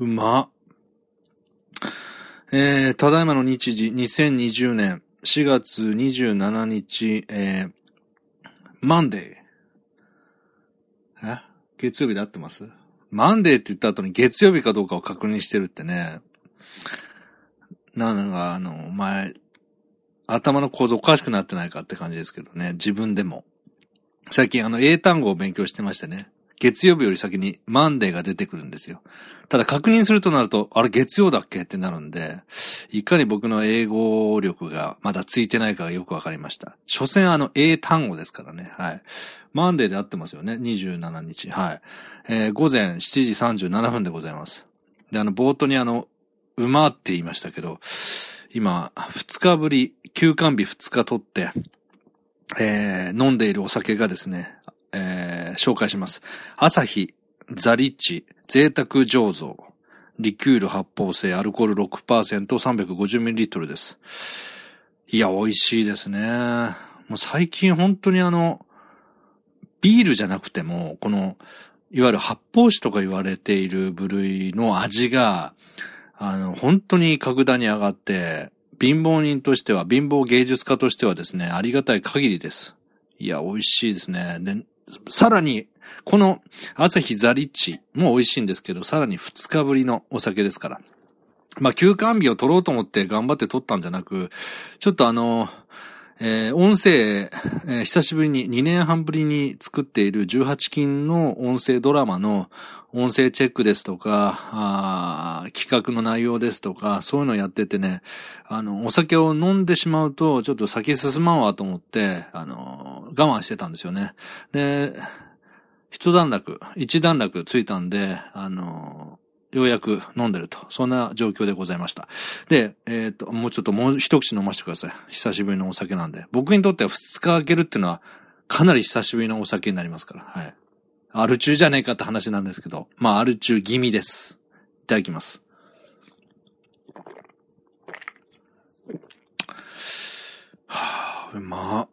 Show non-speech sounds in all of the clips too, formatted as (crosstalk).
うま。えー、ただいまの日時、2020年4月27日、えー、マンデー。え？月曜日で合ってます？マンデーって言った後に月曜日かどうかを確認してるってね。なんか、あの、お前、頭の構造おかしくなってないかって感じですけどね。自分でも。最近あの英単語を勉強してましてね。月曜日より先にマンデーが出てくるんですよ。ただ確認するとなると、あれ月曜だっけってなるんで、いかに僕の英語力がまだついてないかがよくわかりました。所詮あの英単語ですからね。はい。マンデーで合ってますよね。27日。はい。えー、午前7時37分でございます。で、あの、冒頭にあの、馬って言いましたけど、今、2日ぶり、休館日2日取って、えー、飲んでいるお酒がですね、ー、紹介します。朝日、ザリッチ、贅沢醸造、リキュール発泡性、アルコール6%、350ml です。いや、美味しいですね。もう最近本当にあの、ビールじゃなくても、この、いわゆる発泡酒とか言われている部類の味が、あの、本当に格段に上がって、貧乏人としては、貧乏芸術家としてはですね、ありがたい限りです。いや、美味しいですね。で、さらに、この朝日ザリッチも美味しいんですけど、さらに2日ぶりのお酒ですから。まあ、休館日を取ろうと思って頑張って取ったんじゃなく、ちょっとあの、えー、音声、えー、久しぶりに2年半ぶりに作っている18金の音声ドラマの音声チェックですとか、あ企画の内容ですとか、そういうのやっててね、あの、お酒を飲んでしまうと、ちょっと先進まんわと思って、あの、我慢してたんですよね。で、一段落、一段落ついたんで、あの、ようやく飲んでると。そんな状況でございました。で、えっ、ー、と、もうちょっともう一口飲ませてください。久しぶりのお酒なんで。僕にとっては二日開けるっていうのは、かなり久しぶりのお酒になりますから。はい。アル中じゃねえかって話なんですけど。まあ、アル中気味です。いただきます。はあ、うま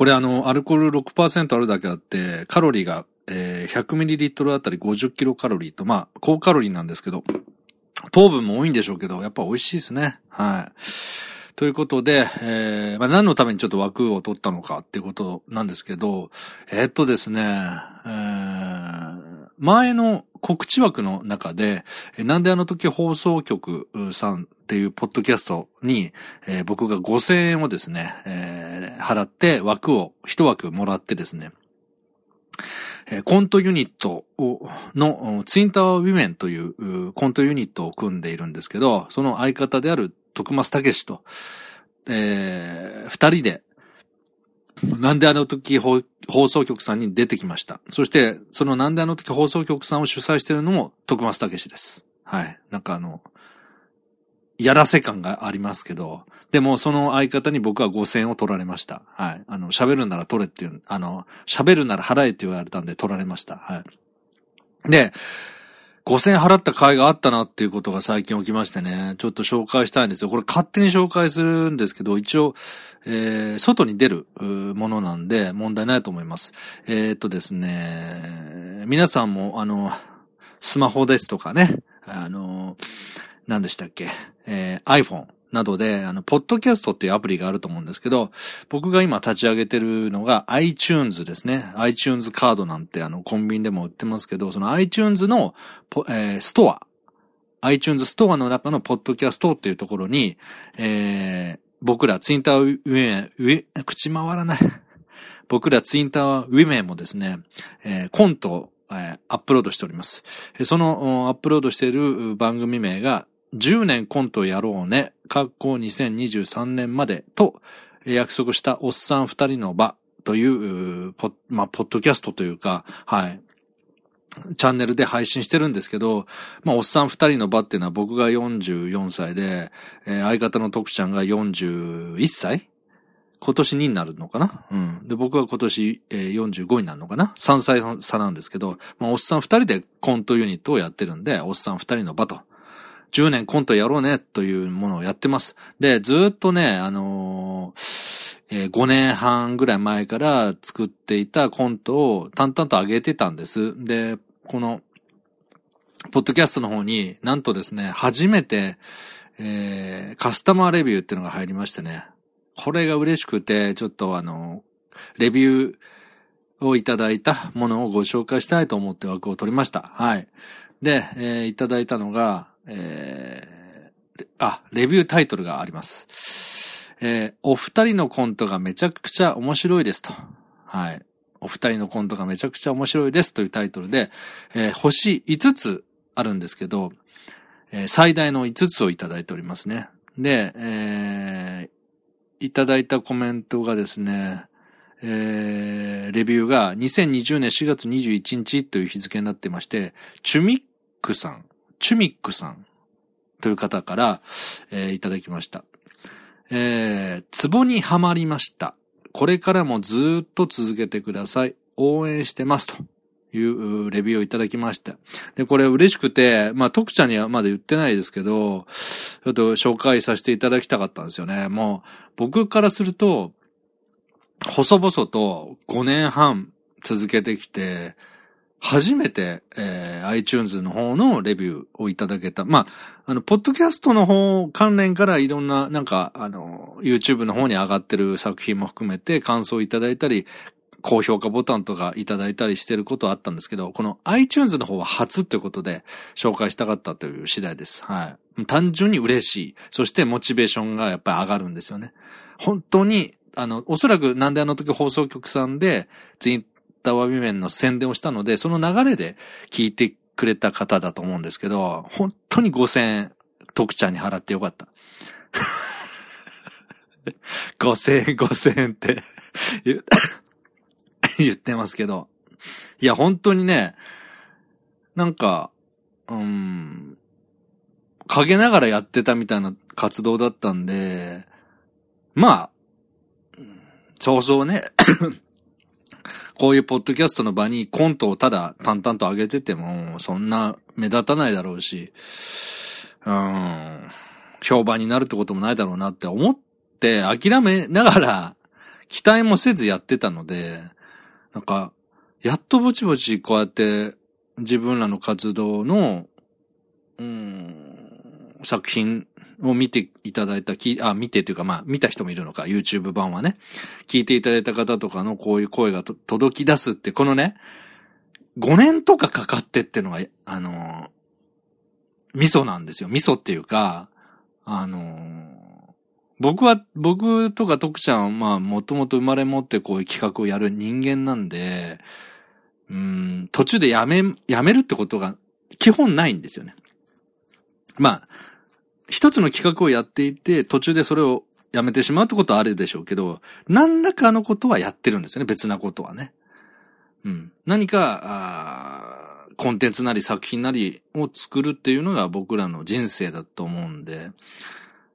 これあの、アルコール6%あるだけあって、カロリーがえー、100ml あたり50キロカロリーと、まあ、高カロリーなんですけど、糖分も多いんでしょうけど、やっぱ美味しいですね。はい。ということで、えー、まあ、何のためにちょっと枠を取ったのかっていうことなんですけど、えー、っとですね、えー、前の告知枠の中で、なんであの時放送局さんっていうポッドキャストに、えー、僕が5000円をですね、えー、払って枠を一枠もらってですね、えコントユニットのツインタワーウィメンというコントユニットを組んでいるんですけど、その相方である徳松武史と、えー、二人で、なんであの時放送局さんに出てきました。そして、そのなんであの時放送局さんを主催しているのも徳松武史です。はい。なんかあの、やらせ感がありますけど、でもその相方に僕は5000円を取られました。はい。あの、喋るなら取れっていう、あの、喋るなら払えって言われたんで取られました。はい。で、5000払った甲斐があったなっていうことが最近起きましてね、ちょっと紹介したいんですよ。これ勝手に紹介するんですけど、一応、えー、外に出るものなんで問題ないと思います。えー、っとですね、皆さんも、あの、スマホですとかね、あの、何でしたっけ、えー、iPhone などで、あの、ポッドキャストっていうアプリがあると思うんですけど、僕が今立ち上げてるのが iTunes ですね。iTunes カードなんてあの、コンビニでも売ってますけど、その iTunes の、えー、ストア、iTunes ストアの中のポッドキャストっていうところに、えー、僕らツインターウィメン、ウィ、口回らない。(laughs) 僕らツインターウィメンもですね、えー、コントを、えー、アップロードしております。そのアップロードしている番組名が10年コントやろうね、格好2023年までと約束したおっさん二人の場という、ポまあ、ポッドキャストというか、はい。チャンネルで配信してるんですけど、まあ、おっさん二人の場っていうのは僕が44歳で、えー、相方の徳ちゃんが41歳？今年2になるのかな？うん。で、僕は今年、えー、45になるのかな ?3 歳差なんですけど、まあ、おっさん二人でコントユニットをやってるんで、おっさん二人の場と。10年コントやろうねというものをやってます。で、ずっとね、あのー、えー、5年半ぐらい前から作っていたコントを淡々と上げてたんです。で、この、ポッドキャストの方になんとですね、初めて、えー、カスタマーレビューっていうのが入りましてね。これが嬉しくて、ちょっとあの、レビューをいただいたものをご紹介したいと思って枠を取りました。はい。で、えー、いただいたのが、えー、あ、レビュータイトルがあります。えー、お二人のコントがめちゃくちゃ面白いですと。はい。お二人のコントがめちゃくちゃ面白いですというタイトルで、えー、星5つあるんですけど、えー、最大の5つをいただいておりますね。で、えー、いただいたコメントがですね、えー、レビューが2020年4月21日という日付になってまして、チュミックさん、チュミックさんという方から、えー、いただきました。えー、ツボにはまりました。これからもずっと続けてください。応援してます。というレビューをいただきました。で、これ嬉しくて、まあ、徳ちゃんにはまだ言ってないですけど、ちょっと紹介させていただきたかったんですよね。もう、僕からすると、細々と5年半続けてきて、初めて、えー、iTunes の方のレビューをいただけた。まあ、あの、ポッドキャストの方関連からいろんな、なんか、あの、YouTube の方に上がってる作品も含めて感想をいただいたり、高評価ボタンとかいただいたりしてることはあったんですけど、この iTunes の方は初ということで紹介したかったという次第です。はい。単純に嬉しい。そしてモチベーションがやっぱり上がるんですよね。本当に、あの、おそらくなんであの時放送局さんで、ツイッターワビメンの宣伝をしたので、その流れで聞いてくれた方だと思うんですけど、本当に5000円、徳ちゃんに払ってよかった。5000円、5000円って言ってますけど。いや、本当にね、なんか、うん、陰ながらやってたみたいな活動だったんで、まあ、そうそうねこういうポッドキャストの場にコントをただ淡々と上げてても、そんな目立たないだろうし、うん、評判になるってこともないだろうなって思って諦めながら期待もせずやってたので、なんか、やっとぼちぼちこうやって自分らの活動の、うん、作品を見ていただいた、き、あ、見てというかまあ見た人もいるのか、YouTube 版はね。聞いていただいた方とかのこういう声が届き出すって、このね、5年とかかかってってのが、あの、味噌なんですよ。味噌っていうか、あの、僕は、僕とか徳ちゃんは、まあ、もともと生まれ持ってこういう企画をやる人間なんで、うん、途中でやめ、やめるってことが基本ないんですよね。まあ、一つの企画をやっていて、途中でそれをやめてしまうってことはあるでしょうけど、何らかのことはやってるんですよね、別なことはね。うん。何か、あコンテンツなり作品なりを作るっていうのが僕らの人生だと思うんで、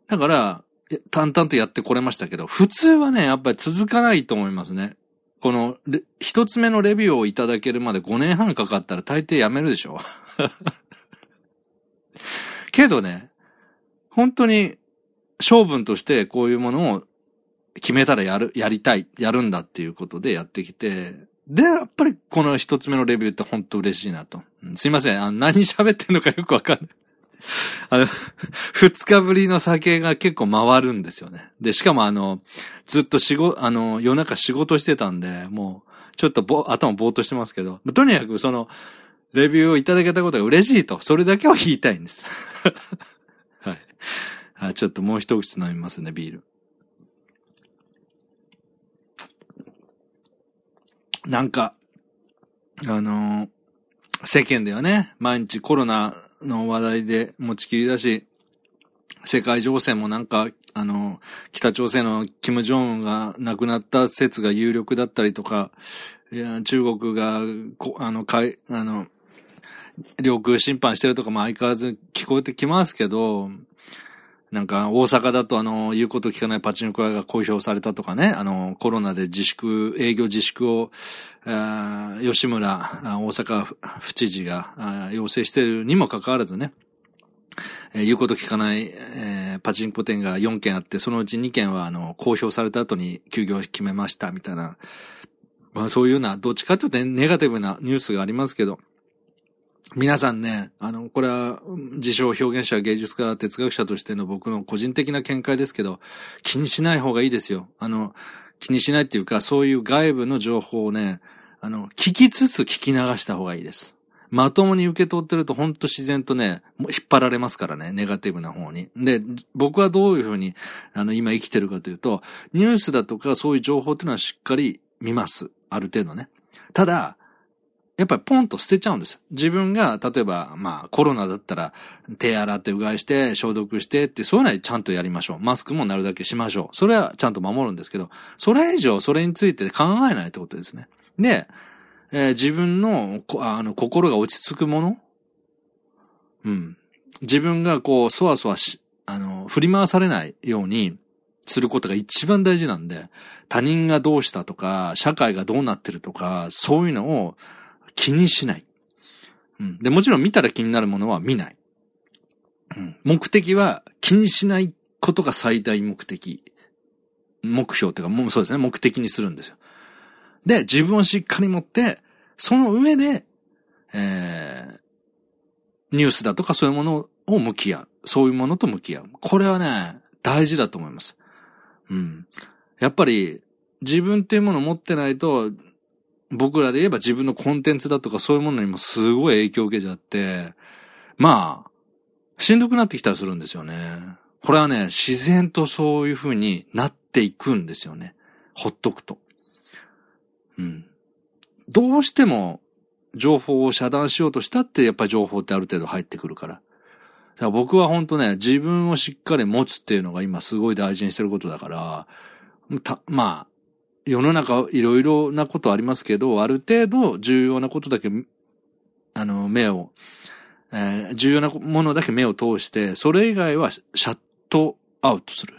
だから、淡々とやってこれましたけど、普通はね、やっぱり続かないと思いますね。この、一つ目のレビューをいただけるまで5年半かかったら大抵やめるでしょ (laughs) けどね、本当に、性分としてこういうものを決めたらやる、やりたい、やるんだっていうことでやってきて、で、やっぱりこの一つ目のレビューって本当嬉しいなと。すいません。あ何喋ってんのかよくわかんない。(laughs) あの、二日ぶりの酒が結構回るんですよね。で、しかもあの、ずっと仕事、あの、夜中仕事してたんで、もう、ちょっとぼ、頭ぼーっとしてますけど、とにかくその、レビューをいただけたことが嬉しいと、それだけは言いたいんです。(laughs) あちょっともう一口飲みますね、ビール。なんか、あのー、世間ではね、毎日コロナの話題で持ちきりだし、世界情勢もなんか、あの、北朝鮮のキム・ジョンウンが亡くなった説が有力だったりとか、いや中国が、こあの、かい、あの、領空侵犯してるとかも相変わらず聞こえてきますけど、なんか大阪だとあの、言うこと聞かないパチンコ屋が公表されたとかね、あの、コロナで自粛、営業自粛を、吉村、大阪府知事が要請してるにもかかわらずね、えー、言うこと聞かない、えー、パチンコ店が4件あって、そのうち2件はあの、公表された後に休業を決めました、みたいな、まあそういうような、どっちかというとネガティブなニュースがありますけど、皆さんね、あの、これは、自称表現者、芸術家、哲学者としての僕の個人的な見解ですけど、気にしない方がいいですよ。あの、気にしないっていうか、そういう外部の情報をね、あの、聞きつつ聞き流した方がいいです。まともに受け取ってるとほんと自然とね、もう引っ張られますからね、ネガティブな方に。で、僕はどういうふうに、あの、今生きてるかというと、ニュースだとかそういう情報っていうのはしっかり見ます。ある程度ね。ただ、やっぱりポンと捨てちゃうんです。自分が、例えば、まあ、コロナだったら、手洗ってうがいして、消毒してって、そういうのはちゃんとやりましょう。マスクもなるだけしましょう。それはちゃんと守るんですけど、それ以上、それについて考えないってことですね。で、えー、自分の、あの、心が落ち着くもの？うん。自分がこう、そわそわし、あの、振り回されないようにすることが一番大事なんで、他人がどうしたとか、社会がどうなってるとか、そういうのを気にしない。うん。で、もちろん見たら気になるものは見ない。うん。目的は気にしないことが最大目的。目標っていうか、もうそうですね、目的にするんですよ。で、自分をしっかり持って、その上で、えー、ニュースだとかそういうものを向き合う。そういうものと向き合う。これはね、大事だと思います。うん。やっぱり、自分っていうものを持ってないと、僕らで言えば自分のコンテンツだとかそういうものにもすごい影響を受けちゃって、まあ、しんどくなってきたりするんですよね。これはね、自然とそういう風になっていくんですよね。ほっとくと。うん。どうしても情報を遮断しようとしたってやっぱり情報ってある程度入ってくるから。から僕は本当ね、自分をしっかり持つっていうのが今すごい大事にしてることだから、た、まあ、世の中いろいろなことありますけど、ある程度重要なことだけ、あの、目を、えー、重要なものだけ目を通して、それ以外はシャットアウトする。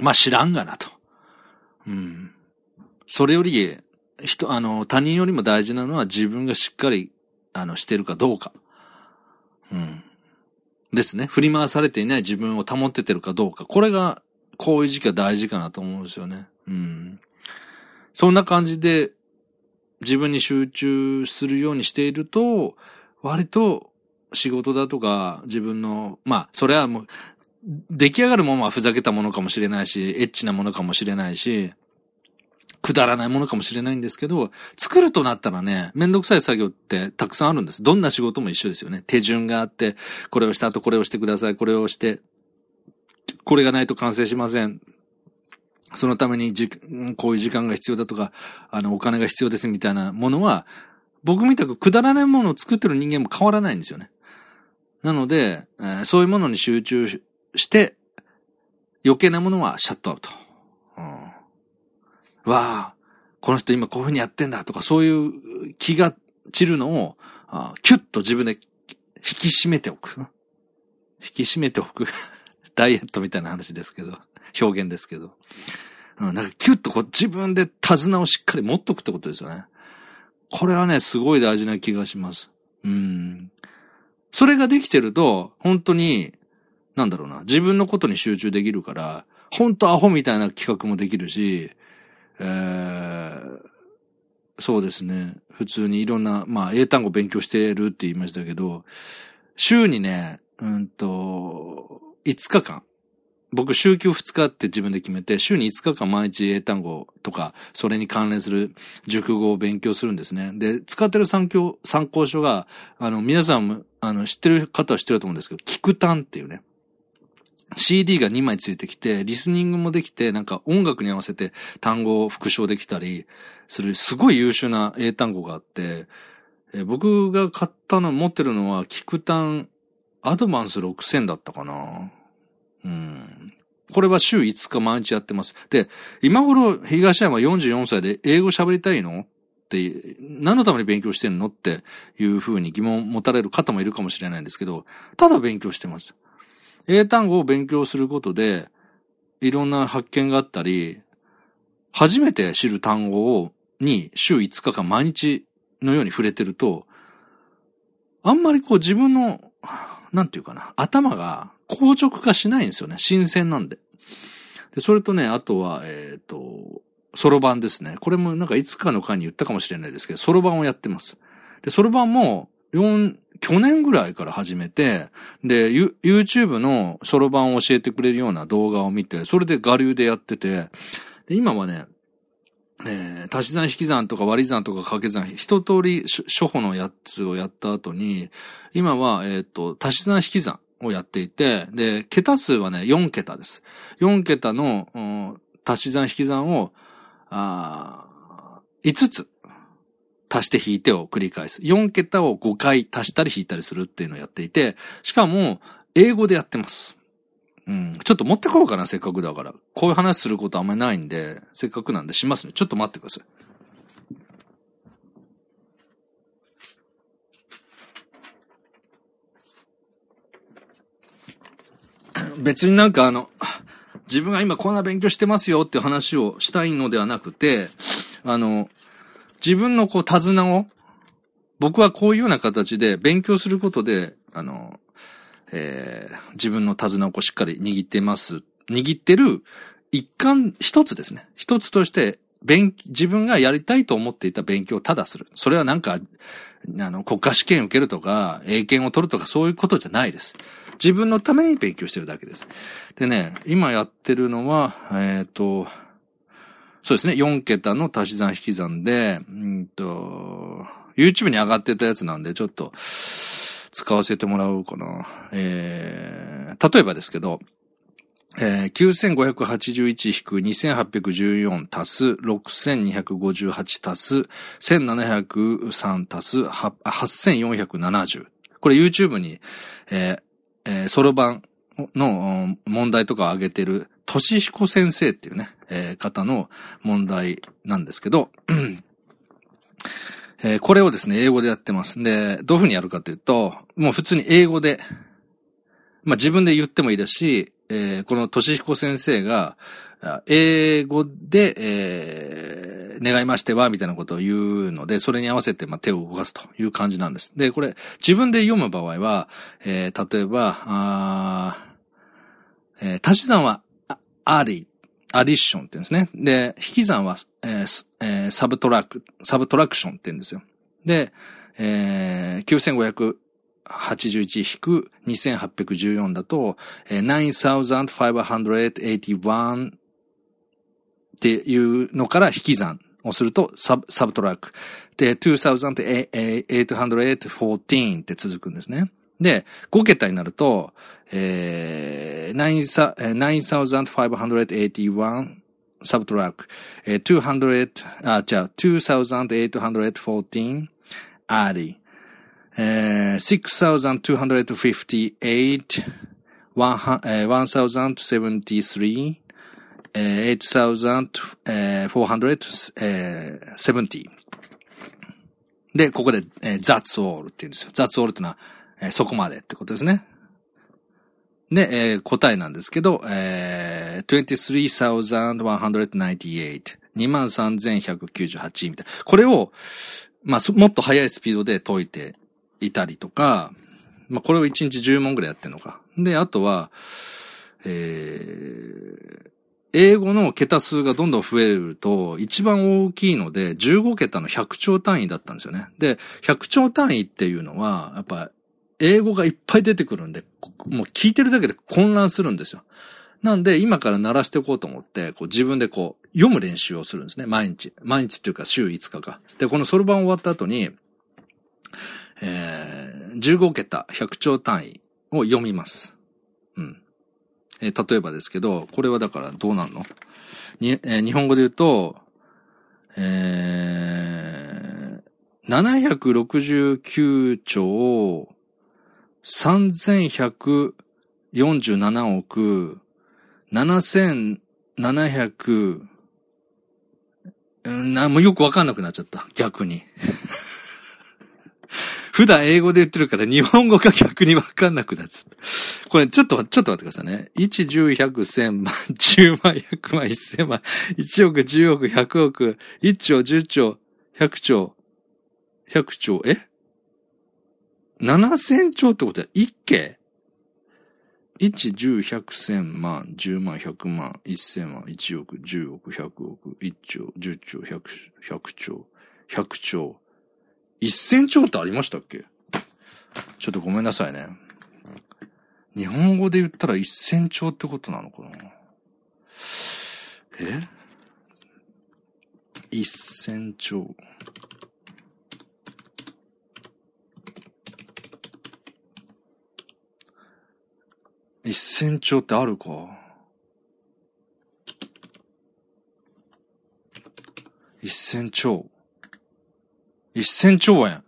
まあ知らんがなと。うん。それより、人、あの、他人よりも大事なのは自分がしっかり、あの、してるかどうか。うん。ですね。振り回されていない自分を保っててるかどうか。これが、こういう時期は大事かなと思うんですよね。うん。そんな感じで、自分に集中するようにしていると、割と仕事だとか自分の、まあ、それはもう、出来上がるものはふざけたものかもしれないし、エッチなものかもしれないし、くだらないものかもしれないんですけど、作るとなったらね、めんどくさい作業ってたくさんあるんです。どんな仕事も一緒ですよね。手順があって、これをした後これをしてください、これをして、これがないと完成しません。そのためにじ、こういう時間が必要だとか、あの、お金が必要ですみたいなものは、僕みたくくだらないものを作ってる人間も変わらないんですよね。なので、えー、そういうものに集中して、余計なものはシャットアウト。うんわあ、この人今こういうふうにやってんだとか、そういう気が散るのを、あキュッと自分で引き締めておく。引き締めておく。ダイエットみたいな話ですけど、表現ですけど。うん、なんかキュッとこう自分で手綱をしっかり持っとくってことですよね。これはね、すごい大事な気がします。うん。それができてると、本当に、なんだろうな、自分のことに集中できるから、本当アホみたいな企画もできるし、えー、そうですね。普通にいろんな、まあ、英単語勉強してるって言いましたけど、週にね、うんと、5日間。僕、週休2日って自分で決めて、週に5日間毎日英単語とか、それに関連する熟語を勉強するんですね。で、使ってる参考、参考書が、あの、皆さんも、あの、知ってる方は知ってると思うんですけど、聞く単っていうね。CD が2枚ついてきて、リスニングもできて、なんか音楽に合わせて単語を復唱できたりする、すごい優秀な英単語があって、え僕が買ったの、持ってるのは、キクタンアドバンス6000だったかな？うん。これは週5日毎日やってます。で、今頃東山44歳で英語喋りたいの？って、何のために勉強してんの？っていうふうに疑問を持たれる方もいるかもしれないんですけど、ただ勉強してます。英単語を勉強することで、いろんな発見があったり、初めて知る単語を、に週5日間毎日のように触れてると、あんまりこう自分の、なんていうかな、頭が硬直化しないんですよね。新鮮なんで。で、それとね、あとは、えっ、ー、と、ソロ版ですね。これもなんかいつかの回に言ったかもしれないですけど、ソロ版をやってます。で、ソロ版も4、去年ぐらいから始めて、で、YouTube のそろばんを教えてくれるような動画を見て、それで我流でやってて、で今はね、えー、足し算引き算とか割り算とか掛け算、一通り初歩のやつをやった後に、今は、えっ、ー、と、足し算引き算をやっていて、で、桁数はね、4桁です。4桁の、足し算引き算を、あ5つ足して引いてを繰り返す。4桁を5回足したり引いたりするっていうのをやっていて、しかも、英語でやってます。うん。ちょっと持ってこうかな、せっかくだから。こういう話することあんまりないんで、せっかくなんでしますね。ちょっと待ってください。(coughs) 別になんかあの、自分が今こんな勉強してますよって話をしたいのではなくて、あの、自分のこう手綱を、僕はこういうような形で勉強することで、あの、えー、自分の手綱をしっかり握ってます。握ってる一環、一つですね。一つとして、勉、自分がやりたいと思っていた勉強をただする。それはなんか、あの、国家試験受けるとか、英検を取るとかそういうことじゃないです。自分のために勉強してるだけです。でね、今やってるのは、えっ、ー、と、そうですね、4桁の足し算引き算で、うんと、YouTube に上がってたやつなんで、ちょっと、使わせてもらおうかな。えー、例えばですけど、えー、9581-2814足す6258足す1703足す8470。これ YouTube に、えー、ソロ版の問題とかを上げてる、としひこ先生っていうね、えー、方の問題なんですけど、えー、これをですね、英語でやってます。で、どういうふうにやるかというと、もう普通に英語で、まあ自分で言ってもいいですし、えー、このとしひこ先生が、英語で、えー、願いましては、みたいなことを言うので、それに合わせて、ま、手を動かすという感じなんです。で、これ、自分で読む場合は、えー、例えば、あえー、足し算は、 addi、addition って言うんですね。で、引き算は、えーえー、 subtrac、subtraction って言うんですよ。で、えー、9581-2814だと、え9581っていうのから引き算をすると sub、subtract。で、2814って続くんですね。で、5桁になると、えー、9581サブトラック、えー、200、あ、じゃあ、2814 add え6258 1073 8470で、ここで、えー、that's all って言うんですよ。that's all ってのは、えー、そこまでってことですね。で、えー、答えなんですけど、えー、23,198 23,198みたいな。これを、まあ、もっと速いスピードで解いていたりとか、まあ、これを1日10問ぐらいやってんのか。で、あとは、えー、英語の桁数がどんどん増えると、一番大きいので、15桁の100兆単位だったんですよね。で、100兆単位っていうのは、やっぱ、英語がいっぱい出てくるんで、もう聞いてるだけで混乱するんですよ。なんで、今から鳴らしておこうと思って、こう自分でこう、読む練習をするんですね。毎日。毎日っていうか週5日か。で、このソルバン終わった後に、えー、15桁100兆単位を読みます。うん。えー、例えばですけど、これはだからどうなんの？に、えー、日本語で言うと、えー、769兆3147億7700うん、な、もよくわかんなくなっちゃった。逆に。(laughs) 普段英語で言ってるから日本語が逆にわかんなくなっちゃった。これちょっと、ちょっと待ってくださいね。1、10、100、1000万、10万、100万、1000万、1億、10億、100億、1兆、10兆、100兆、100兆、え？?7000 兆ってことは1家1、10、100、1000万、10万、100万、1000万、1億、10億、100億、1兆、10兆、100、100兆、100兆、1000兆ってありましたっけ？ちょっとごめんなさいね。日本語で言ったら一千兆ってことなのかな？え？一千兆。一千兆ってあるか？一千兆。一千兆円。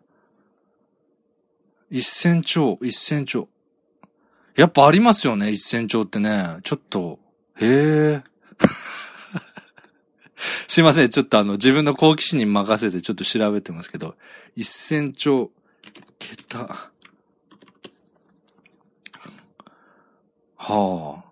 一千兆、一千兆。やっぱありますよね、一千兆ってね。ちょっと、へえ。(laughs) すいません、ちょっとあの、自分の好奇心に任せてちょっと調べてますけど、一千兆、桁。はあ。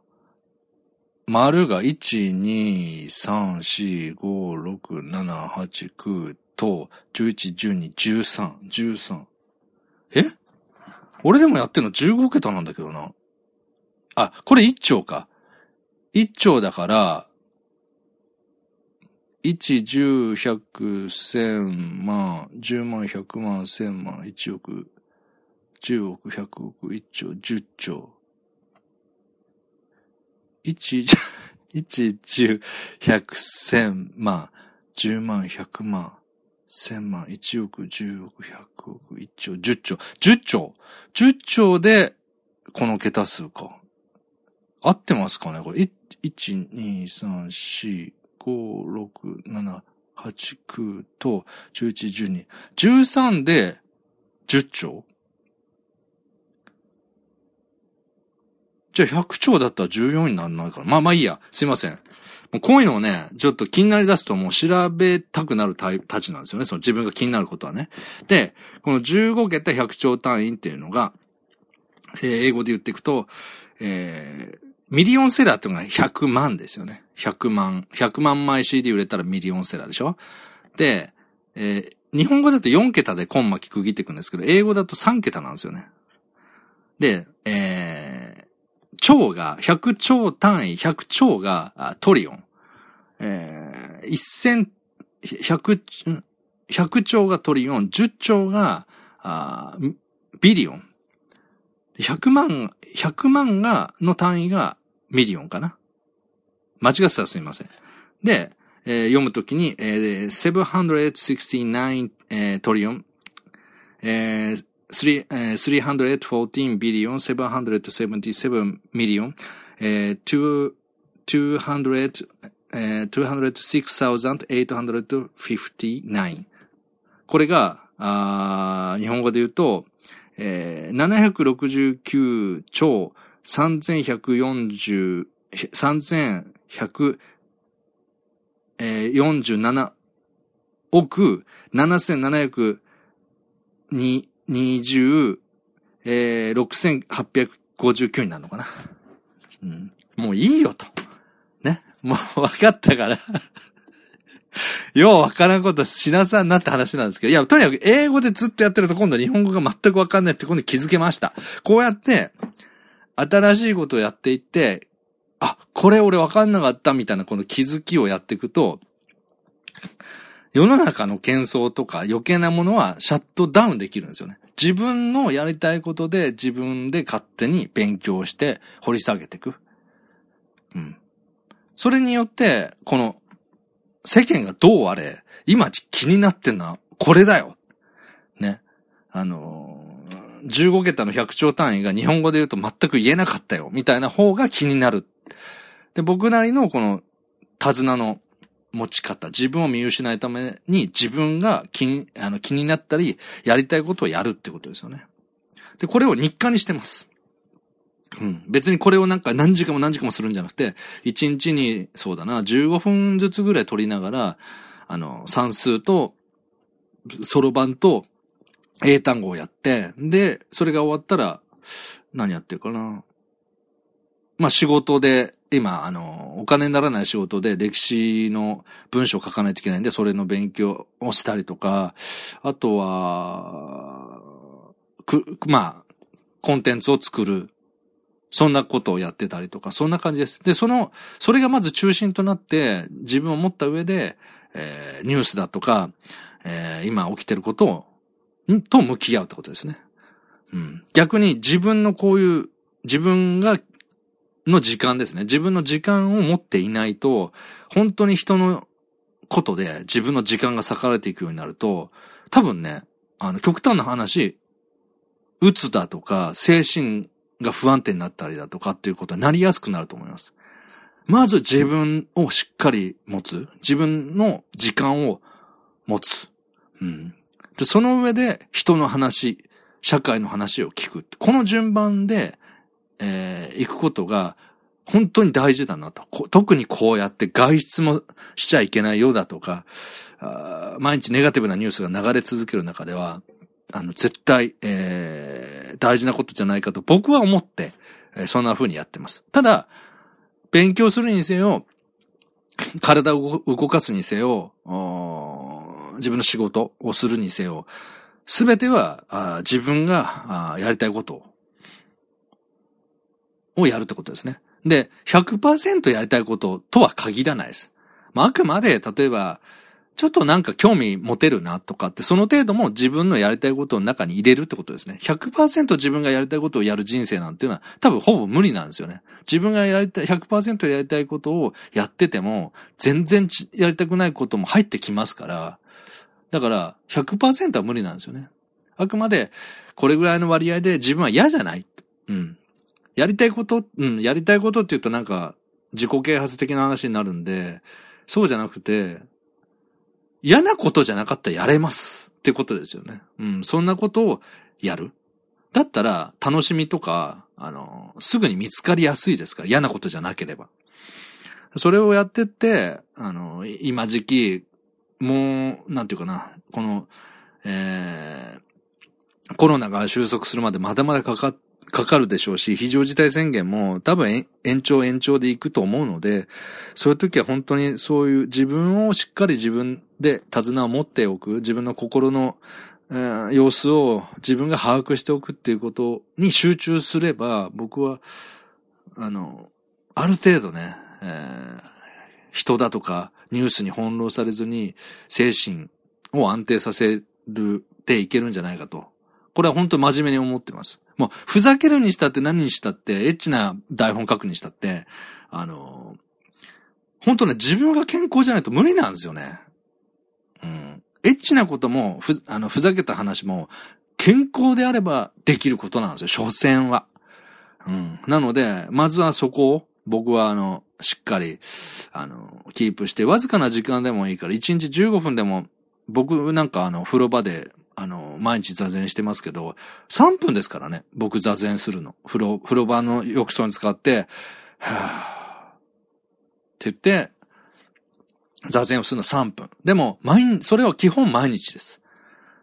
丸が1、2、3、4、5、6、7、8、9と、11、12、13、13。え？俺でもやってんの15桁なんだけどな。あ、これ1兆か。1兆だから、1、10、100、1000万、10万、100万、1000万、1億、10億、100億、1兆、10兆。1、(laughs) 1、10、100、1000万、10万、100万、1000万、1億、10億、100億、1兆、10兆。10兆 !10 兆で、この桁数か。合ってますかねこれ。1、2、3、4、5、6、7、8、9と、11、12。13で、10兆じゃあ100兆だったら14にならないから。まあまあいいや。すいません。もうこういうのをね、ちょっと気になり出すともう調べたくなるタイたちなんですよね。その自分が気になることはね。で、この15桁100兆単位っていうのが、えー、英語で言っていくと、えー、ミリオンセラーっていうのが100万ですよね。100万。100万枚 CD 売れたらミリオンセラーでしょで、えー、日本語だと4桁でコンマ区切っていくんですけど、英語だと3桁なんですよね。で、えー、兆が、100兆単位、100兆が trillion。えー、1000、100、100兆が trillion、10兆が、あ billion。100万、100万が、の単位が million かな。間違ってたらすみません。で、えー、読むときに、えー、769、えー、 trillion、えー、314 billion, 777 million, えー、200, えー、206,859これが、あ日本語で言うと、えー、769兆3140、3147億20、えー、6859になるのかな。うん。もういいよと。ね。もう分かったからようわからんことしなさんなって話なんですけど、いや、とにかく英語でずっとやってると今度日本語が全くわかんないって今度気づけました。こうやって、新しいことをやっていって、あ、これ俺わかんなかったみたいなこの気づきをやっていくと、世の中の喧騒とか余計なものはシャットダウンできるんですよね。自分のやりたいことで自分で勝手に勉強して掘り下げていく。うん。それによって、この世間がどうあれ、今気になってんのはこれだよ。ね。あの15桁の100兆単位が日本語で言うと全く言えなかったよ、みたいな方が気になる。で、僕なりのこの手綱の持ち方、自分を見失いために自分が気に、あの気になったり、やりたいことをやるってことですよね。で、これを日課にしてます。うん。別にこれをなんか何時間も何時間もするんじゃなくて、1日に、そうだな、15分ずつぐらい取りながら、あの、算数と、ソロ版と、英単語をやって、で、それが終わったら、何やってるかな？まあ仕事で、今、あの、お金にならない仕事で歴史の文章を書かないといけないんで、それの勉強をしたりとか、あとは、く、まあ、コンテンツを作る。そんなことをやってたりとか、そんな感じです。で、その、それがまず中心となって、自分を持った上で、えー、ニュースだとか、えー、今起きてることをん？と向き合うってことですね。うん。逆に自分のこういう、自分が、の時間ですね。自分の時間を持っていないと、本当に人のことで自分の時間が割かれていくようになると、多分ね、あの、極端な話、うつだとか、精神が不安定になったりだとかっていうことになりやすくなると思います。まず自分をしっかり持つ。自分の時間を持つ。うん。で、その上で人の話、社会の話を聞く。この順番で、えー、行くことが本当に大事だなと。特にこうやって外出もしちゃいけないようだとか、毎日ネガティブなニュースが流れ続ける中では、あの、絶対、えー、大事なことじゃないかと僕は思って、えー、そんな風にやってます。ただ、勉強するにせよ、体を動かすにせよ、自分の仕事をするにせよ、すべてはあ自分があやりたいことををやるってことですね。で、100%やりたいこととは限らないです。まあ、あくまで、例えば、ちょっとなんか興味持てるなとかって、その程度も自分のやりたいことの中に入れるってことですね。100%自分がやりたいことをやる人生なんていうのは多分ほぼ無理なんですよね。自分がやりたい、100%やりたいことをやってても、全然やりたくないことも入ってきますから、だから100%は無理なんですよね。あくまで、これぐらいの割合で自分は嫌じゃない。うん。やりたいこと、うん、やりたいことって言うとなんか、自己啓発的な話になるんで、そうじゃなくて、嫌なことじゃなかったらやれますってことですよね。うん、そんなことをやる。だったら、楽しみとか、あの、すぐに見つかりやすいですから、嫌なことじゃなければ。それをやってって、あの、今時期、もう、なんていうかな、この、えー、コロナが収束するまでまだまだかかっかかるでしょうし、非常事態宣言も多分延長延長でいくと思うので、そういう時は本当にそういう自分をしっかり自分で手綱を持っておく、自分の心の、様子を自分が把握しておくっていうことに集中すれば、僕は、あの、ある程度ね、えー、人だとかニュースに翻弄されずに精神を安定させるていけるんじゃないかと。これは本当真面目に思ってます。もう、ふざけるにしたって何にしたって、エッチな台本書くにしたって、あの、本当ね、自分が健康じゃないと無理なんですよね。うん。エッチなことも、ふ、あの、ふざけた話も、健康であればできることなんですよ、所詮は。うん。なので、まずはそこを、僕はあの、しっかり、あの、キープして、わずかな時間でもいいから、1日15分でも、僕なんかあの、風呂場であの、毎日座禅してますけど、3分ですからね、僕座禅するの。風呂、風呂場の浴槽に使って、はぁ、って言って、座禅をするのは3分。でも、毎日、それは基本毎日です。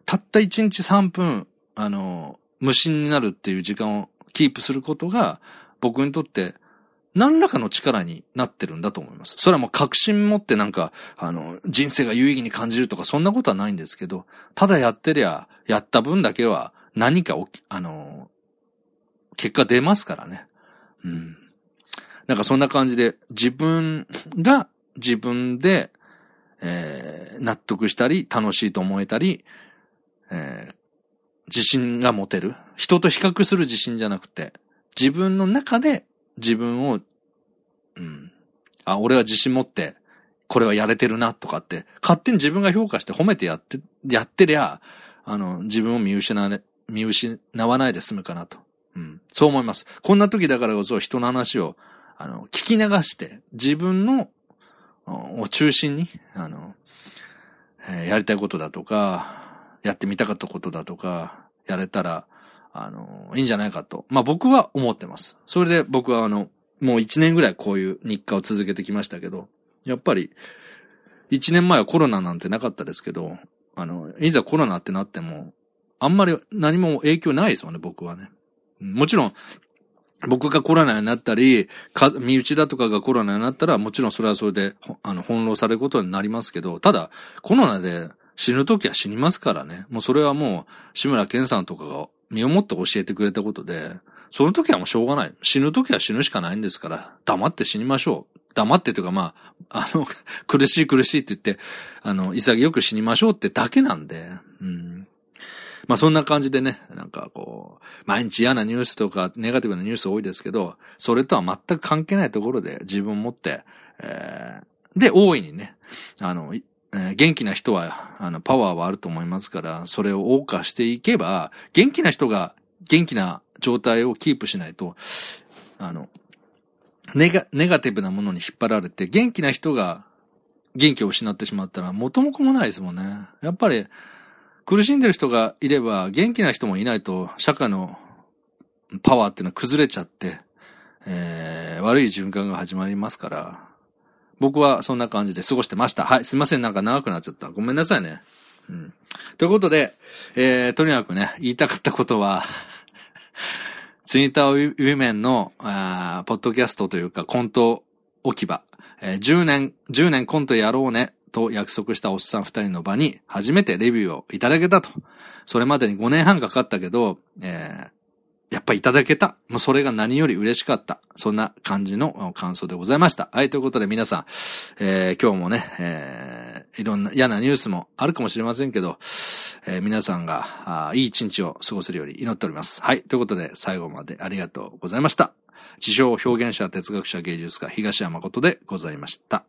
たった1日3分、あの、無心になるっていう時間をキープすることが、僕にとって何らかの力になってるんだと思います。それはもう確信持ってなんか、あの、人生が有意義に感じるとかそんなことはないんですけど、ただやってりゃ、やった分だけは何か起き、あの、結果出ますからね。うん。なんかそんな感じで、自分が自分で、えー、納得したり、楽しいと思えたり、えー、自信が持てる。人と比較する自信じゃなくて、自分の中で自分を、うん。あ、俺は自信持って、これはやれてるなとかって、勝手に自分が評価して褒めてやって、やってりゃ、あの、自分を見失われ、見失わないで済むかなと。うん。そう思います。こんな時だからこそ人の話を、あの、聞き流して、自分の、を中心に、あの、えー、やりたいことだとか、やってみたかったことだとか、やれたら、あの、いいんじゃないかと。まあ僕は思ってます。それで僕はあの、もう一年ぐらいこういう日課を続けてきましたけど、やっぱり、一年前はコロナなんてなかったですけど、あの、いざコロナってなっても、あんまり何も影響ないですよね、僕はね。もちろん、僕がコロナになったり、か、身内だとかがコロナになったら、もちろんそれはそれで、あの、翻弄されることになりますけど、ただ、コロナで死ぬ時は死にますからね。もうそれはもう、志村けんさんとかが身をもって教えてくれたことで、その時はもうしょうがない。死ぬ時は死ぬしかないんですから、黙って死にましょう。黙ってというかまあ、あの、(laughs) 苦しい苦しいって言って、あの、潔く死にましょうってだけなんで、うん。まあそんな感じでね、なんかこう、毎日嫌なニュースとかネガティブなニュース多いですけど、それとは全く関係ないところで自分を持って、えー、で、大いにね、あの、元気な人は、あの、パワーはあると思いますから、それを謳歌していけば、元気な人が元気な状態をキープしないと、あの、ネガ、ネガティブなものに引っ張られて、元気な人が元気を失ってしまったら元も子もないですもんね。やっぱり苦しんでる人がいれば元気な人もいないと社会のパワーっていうのは崩れちゃって、えー、悪い循環が始まりますから、僕はそんな感じで過ごしてました。はい、すいません、なんか長くなっちゃった。ごめんなさいね。うん。ということで、えー、とにかくね、言いたかったことは (laughs) ツイッターウィメンの、ポッドキャストというかコント置き場、えー、10年、10年コントやろうねと約束したおっさん二人の場に初めてレビューをいただけたと。それまでに5年半かかったけど、えー、やっぱいただけた。もうそれが何より嬉しかった。そんな感じの感想でございました。はい、ということで皆さん、えー、今日もね、えー、いろんな嫌なニュースもあるかもしれませんけど、えー、皆さんがあいい一日を過ごせるように祈っております。はい、ということで最後までありがとうございました。自称表現者、哲学者、芸術家、東山誠でございました。